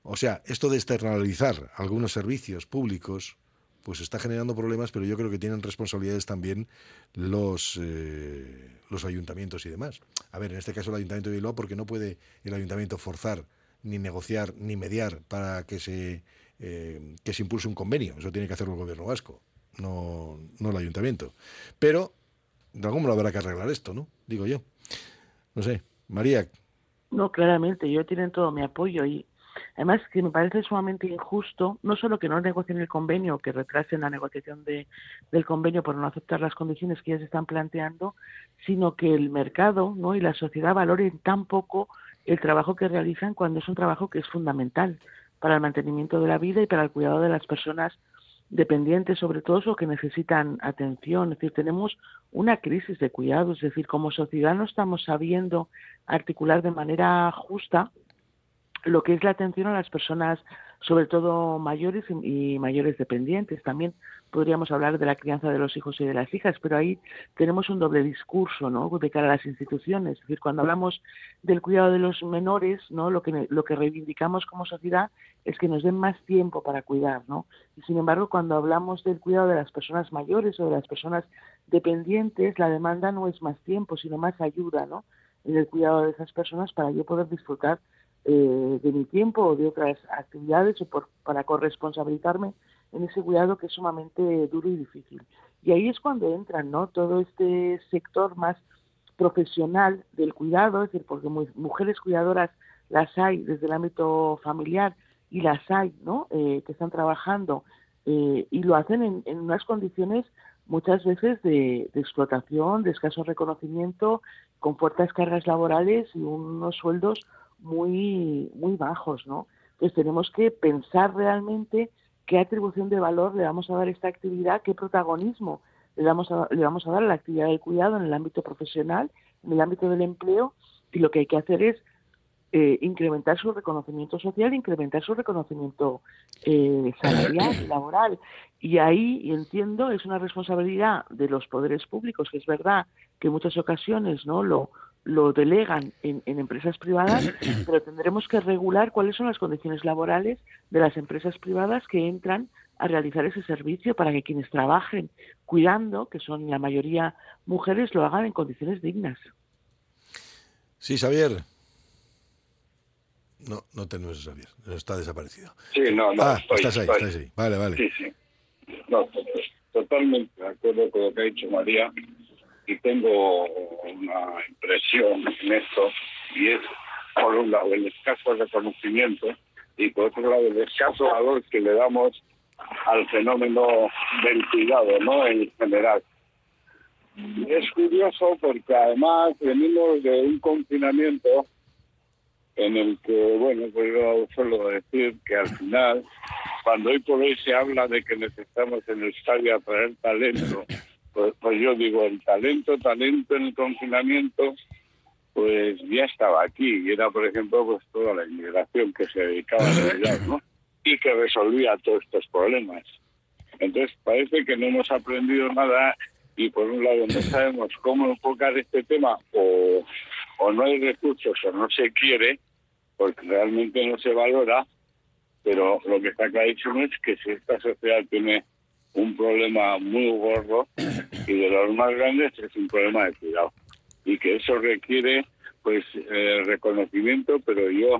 o sea, esto de externalizar algunos servicios públicos, pues está generando problemas, pero yo creo que tienen responsabilidades también los, eh, los ayuntamientos y demás. A ver, en este caso el Ayuntamiento de Bilbao, porque no puede el Ayuntamiento forzar, ni negociar, ni mediar para que se, eh, que se impulse un convenio. Eso tiene que hacerlo el Gobierno vasco, no, no el Ayuntamiento. Pero de algún modo habrá que arreglar esto, ¿no? Digo yo. No sé. María, No, claramente, ellos tienen todo mi apoyo y además que me parece sumamente injusto, no solo que no negocien el convenio, que retrasen la negociación de, del convenio por no aceptar las condiciones que ellos están planteando, sino que el mercado ¿no? y la sociedad valoren tan poco el trabajo que realizan cuando es un trabajo que es fundamental para el mantenimiento de la vida y para el cuidado de las personas dependientes, sobre todo, o que necesitan atención. Es decir, tenemos una crisis de cuidado, es decir, como sociedad no estamos sabiendo articular de manera justa lo que es la atención a las personas, sobre todo mayores y, mayores dependientes. También podríamos hablar de la crianza de los hijos y de las hijas, pero ahí tenemos un doble discurso, ¿no? De cara a las instituciones. Es decir, cuando hablamos del cuidado de los menores, ¿no? Lo que lo que reivindicamos como sociedad es que nos den más tiempo para cuidar, ¿no? Y sin embargo, cuando hablamos del cuidado de las personas mayores o de las personas dependientes, la demanda no es más tiempo, sino más ayuda, ¿no? En el cuidado de esas personas para yo poder disfrutar eh, de mi tiempo o de otras actividades o por, para corresponsabilizarme en ese cuidado que es sumamente duro y difícil. Y ahí es cuando entran, ¿no? Todo este sector más profesional del cuidado, es decir, porque mu- mujeres cuidadoras las hay desde el ámbito familiar y las hay, ¿no? Eh, que están trabajando eh, y lo hacen en, en unas condiciones muchas veces de, de explotación, de escaso reconocimiento, con fuertes cargas laborales y unos sueldos muy muy bajos, ¿no? Entonces tenemos que pensar realmente qué atribución de valor le vamos a dar a esta actividad, qué protagonismo le vamos a, le vamos a dar a la actividad del cuidado en el ámbito profesional, en el ámbito del empleo, y lo que hay que hacer es eh, incrementar su reconocimiento social, incrementar su reconocimiento eh, salarial, laboral. Y ahí, entiendo, es una responsabilidad de los poderes públicos, que es verdad que en muchas ocasiones no lo, lo delegan en, en, empresas privadas, pero tendremos que regular cuáles son las condiciones laborales de las empresas privadas que entran a realizar ese servicio para que quienes trabajen cuidando, que son la mayoría mujeres, lo hagan en condiciones dignas. Sí, Xavier. No, no tenemos a Xavier, está desaparecido. Sí, no, no. Ah, estoy, estás ahí, estoy. estás ahí. Vale, vale. Sí, sí. No, to- totalmente de acuerdo con lo que ha dicho María y tengo una impresión en esto y es, por un lado, el escaso reconocimiento y por otro lado, el escaso valor que le damos al fenómeno del cuidado, ¿no? En general. Es curioso porque además venimos de un confinamiento en el que, bueno, pues yo suelo decir que al final, cuando hoy por hoy se habla de que necesitamos en Euskadi atraer talento, pues, pues yo digo, el talento, talento en el confinamiento, pues ya estaba aquí. Y era, por ejemplo, pues toda la inmigración que se dedicaba a ayudar, ¿no? Y que resolvía todos estos problemas. Entonces parece que no hemos aprendido nada y por un lado no sabemos cómo enfocar este tema o, o no hay recursos o no se quiere porque realmente no se valora, pero lo que está clarísimo es que si esta sociedad tiene un problema muy gordo y de los más grandes es un problema de cuidado y que eso requiere pues eh, reconocimiento, pero yo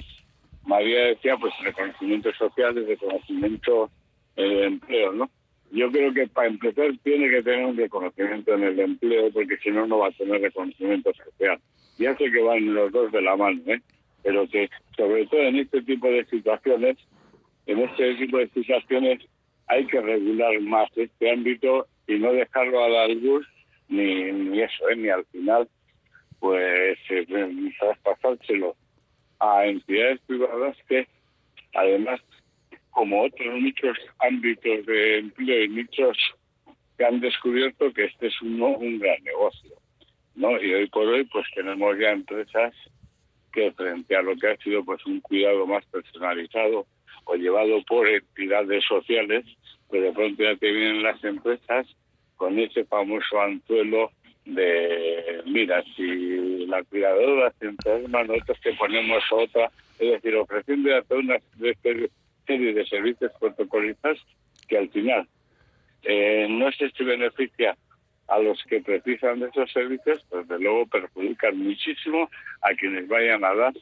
María decía pues reconocimiento social y reconocimiento eh, de empleo, ¿no? Yo creo que para empezar tiene que tener un reconocimiento en el empleo porque si no no va a tener reconocimiento social. Ya sé que van los dos de la mano, ¿eh? pero que sobre todo en este tipo de situaciones, en este tipo de situaciones hay que regular más este ámbito y no dejarlo al albur ni, ni eso, ¿eh? ni al final pues eh, traspasárselo a entidades privadas que además como otros muchos ámbitos de empleo y nichos que han descubierto que este es un gran negocio. ¿no? Y hoy por hoy pues tenemos ya empresas que frente a lo que ha sido pues un cuidado más personalizado o llevado por entidades sociales, pues de pronto ya te vienen las empresas con ese famoso anzuelo de, mira, si la cuidadora se enferma, nosotros te ponemos otra, es decir, ofreciendo a toda una serie de servicios protocolizados que al final eh, no sé si beneficia a los que precisan de esos servicios, pues de luego perjudican muchísimo a quienes vayan a dar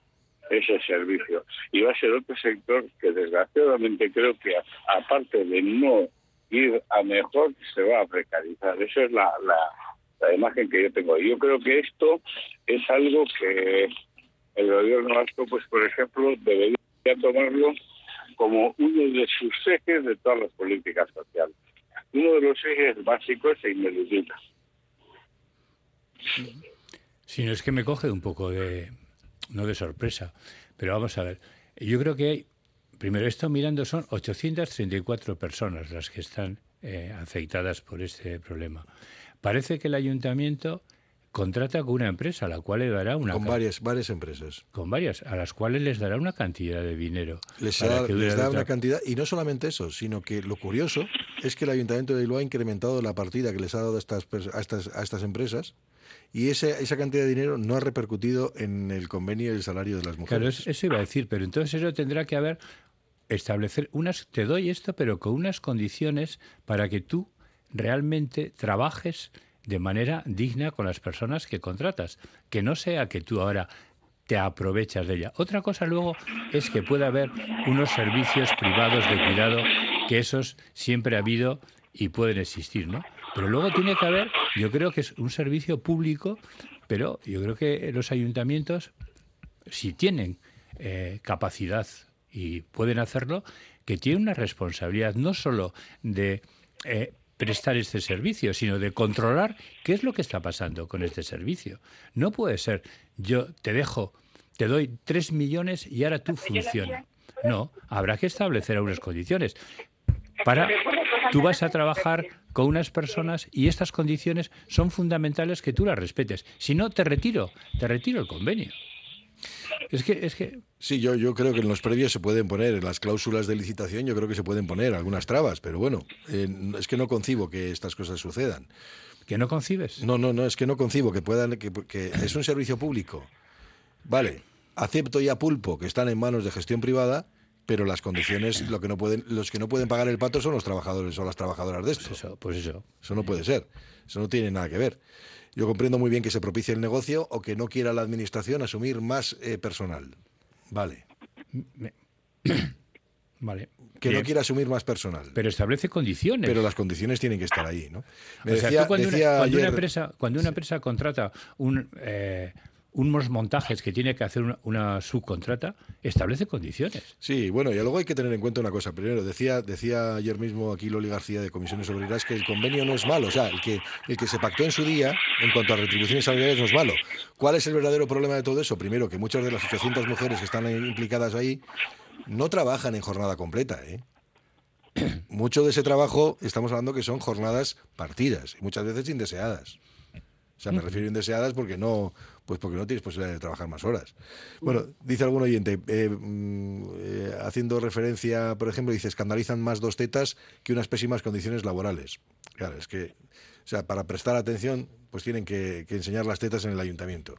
ese servicio. Y va a ser otro sector que desgraciadamente creo que aparte de no ir a mejor, se va a precarizar. Esa es la, la, imagen que yo tengo. Yo creo que esto es algo que el gobierno vasco, pues por ejemplo, debería tomarlo como uno de sus ejes de todas las políticas sociales. Uno de los ejes básicos e ineludibles. Si no es que me coge un poco de, no de sorpresa, pero vamos a ver. Yo creo que hay, primero esto mirando son 834 personas las que están eh, afectadas por este problema. Parece que el ayuntamiento contrata con una empresa a la cual le dará una Con varias, varias empresas. con varias a las cuales les dará una cantidad de dinero Les da, les da una cantidad, y no solamente eso, sino que lo curioso es que el Ayuntamiento de Bilbao ha incrementado la partida que les ha dado a estas, a estas, a estas empresas y ese, esa cantidad de dinero no ha repercutido en el convenio y el salario de las mujeres. Claro, es- eso iba a decir, pero entonces eso tendrá que haber establecer unas te doy esto, pero con unas condiciones para que tú realmente trabajes de manera digna con las personas que contratas, que no sea que tú ahora te aprovechas de ella. Otra cosa luego es que pueda haber unos servicios privados de cuidado que esos siempre ha habido y pueden existir, ¿no? Pero luego tiene que haber, yo creo que es un servicio público, pero yo creo que los ayuntamientos si tienen eh, capacidad y pueden hacerlo, que tienen una responsabilidad no solo de eh, prestar este servicio, sino de controlar qué es lo que está pasando con este servicio. No puede ser, yo te dejo, te doy tres millones y ahora tú funciona. No, habrá que establecer unas condiciones. para tú vas a trabajar con unas personas y estas condiciones son fundamentales que tú las respetes. Si no, te retiro, te retiro el convenio. Es que, es que... Sí, yo, yo creo que en los previos se pueden poner, en las cláusulas de licitación yo creo que se pueden poner algunas trabas, pero bueno, eh, es que no concibo que estas cosas sucedan. ¿Que no concibes? No, no, no, es que no concibo que puedan, que, que es un servicio público. Vale, acepto ya pulpo que están en manos de gestión privada, pero las condiciones, lo que no pueden, los que no pueden pagar el pato son los trabajadores o las trabajadoras de esto. Pues eso, pues eso. Eso no puede ser. Eso no tiene nada que ver. Yo comprendo muy bien que se propicie el negocio o que no quiera la administración asumir más eh, personal. Vale. Vale. Que no quiera asumir más personal. Pero establece condiciones. Pero las condiciones tienen que estar ahí, ¿no? Me O sea, decía- tú cuando, una, decía cuando una empresa, cuando una empresa contrata un, eh, unos montajes que tiene que hacer una, una subcontrata, establece condiciones. Sí, bueno, y luego hay que tener en cuenta una cosa. Primero, decía, decía ayer mismo aquí Loli García de Comisiones Obreras que el convenio no es malo. O sea, el que, el que se pactó en su día en cuanto a retribuciones salariales no es malo. ¿Cuál es el verdadero problema de todo eso? Primero, que muchas de las 800 mujeres que están implicadas ahí no trabajan en jornada completa, ¿eh? Mucho de ese trabajo estamos hablando que son jornadas partidas y muchas veces indeseadas. O sea, me refiero a indeseadas porque no, pues porque no tienes posibilidad de trabajar más horas. Bueno, dice algún oyente, eh, mm, eh, haciendo referencia, por ejemplo, dice, escandalizan más dos tetas que unas pésimas condiciones laborales. Claro, es que, o sea, para prestar atención, pues tienen que, que enseñar las tetas en el ayuntamiento.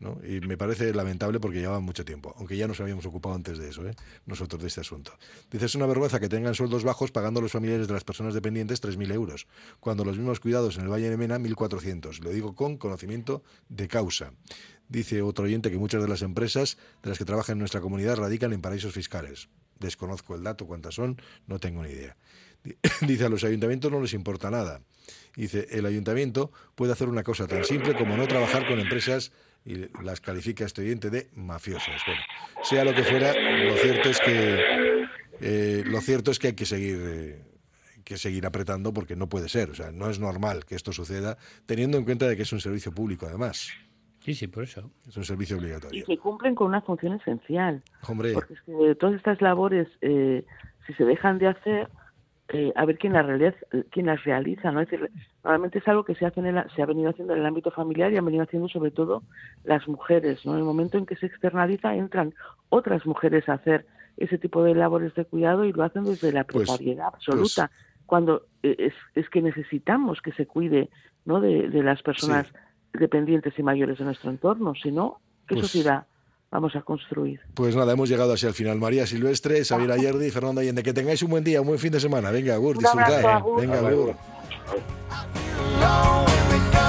¿No? Y me parece lamentable porque llevaban mucho tiempo, aunque ya nos habíamos ocupado antes de eso, ¿eh? nosotros de este asunto. Dice, es una vergüenza que tengan sueldos bajos pagando a los familiares de las personas dependientes 3.000 euros, cuando los mismos cuidados en el Valle de Mena 1.400. Lo digo con conocimiento de causa. Dice otro oyente que muchas de las empresas de las que trabajan en nuestra comunidad radican en paraísos fiscales. Desconozco el dato, cuántas son, no tengo ni idea. Di- Dice, a los ayuntamientos no les importa nada. Dice, el ayuntamiento puede hacer una cosa tan simple como no trabajar con empresas y las califica este oyente de mafiosas. Bueno, sea lo que fuera, lo cierto es que eh, lo cierto es que hay que seguir eh, que seguir apretando porque no puede ser, o sea, no es normal que esto suceda teniendo en cuenta de que es un servicio público además. Sí, sí, por eso. Es un servicio y obligatorio. que cumplen con una función esencial. Hombre, Porque es que todas estas labores, eh, si se dejan de hacer, eh, a ver quién las, realiza, quién las realiza. ¿no? Es decir, normalmente es algo que se, hace en el- se ha venido haciendo en el ámbito familiar y han venido haciendo sobre todo las mujeres. ¿no? En el momento en que se externaliza, entran otras mujeres a hacer ese tipo de labores de cuidado y lo hacen desde la Pues- precariedad absoluta. Cuando eh, es, es que necesitamos que se cuide ¿no? de, de las personas dependientes y mayores de nuestro entorno. Si no, ¿qué Pues- sociedad vamos a construir? pues nada, hemos llegado así al final. María Silvestre, Xavier Ayerdi, Fernando Allende, que tengáis un buen día, un buen fin de semana. Venga, Agur, disfrutad. Agur. Venga, Agur. Agur.